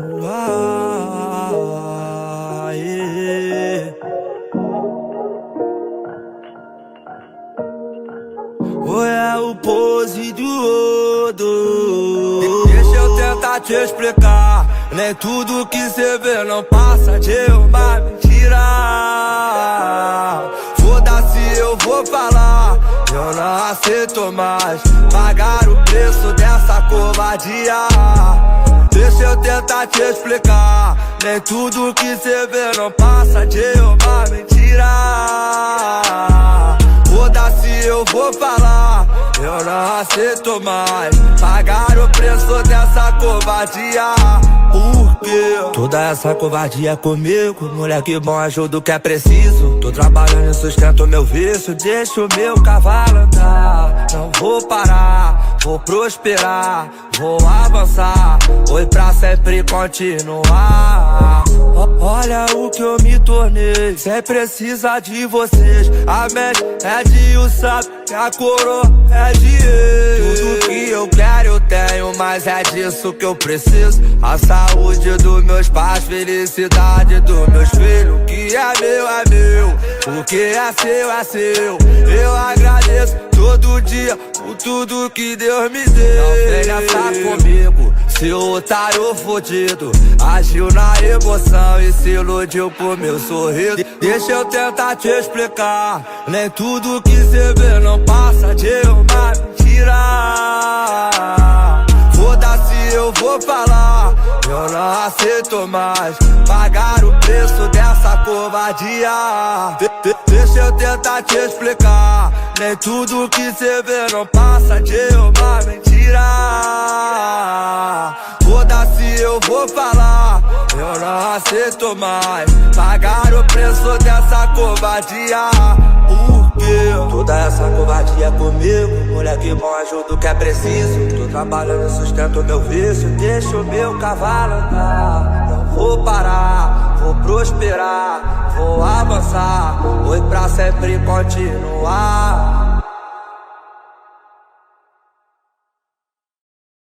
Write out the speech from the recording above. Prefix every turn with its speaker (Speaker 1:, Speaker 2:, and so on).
Speaker 1: Ah, yeah. É o pose do outro Deixa eu tentar te explicar. Nem tudo que cê vê não passa de uma mentira Foda-se, eu vou falar. Eu não aceito mais Pagar o preço dessa covardia Deixa eu tentar te explicar. Nem tudo que cê vê não passa de uma mentira. Foda-se, eu vou falar. Eu não aceito mais Pagar o preço dessa covardia? Toda essa covardia comigo Moleque bom, ajuda o que é preciso. Tô trabalhando e sustento meu vício Deixa o meu cavalo andar. Não vou parar Vou prosperar, vou avançar. Foi pra sempre continuar Olha o que eu me tornei. Cê precisa de vocês. A mente é de o sapo E a coroa é de eles Tudo que eu quero eu tenho Mas é disso que eu preciso. A saúde dos meus pais Felicidade dos meus filhos. O que é meu é meu. O que é seu é seu. Eu agradeço todo dia Por tudo que Deus me deu Não venha estar comigo Seu otário fudido Agiu na emoção e se iludiu por meu sorriso. Deixa eu tentar te explicar Nem tudo que cê vê não passa de uma mentira. Foda-se, eu vou falar Eu não aceito mais Pagar o preço dessa covardia. De de Deixa eu tentar te explicar Nem tudo que cê vê não passa de uma mentira. Foda-se, eu vou falar. Eu não aceito mais Pagar o preço dessa covardia. Por quê? Toda essa covardia comigo. Moleque bom, ajuda o que é preciso. Tô trabalhando sustento meu vício. Deixa o meu cavalo andar. Não vou parar, vou prosperar. Vou avançar, foi pra sempre continuar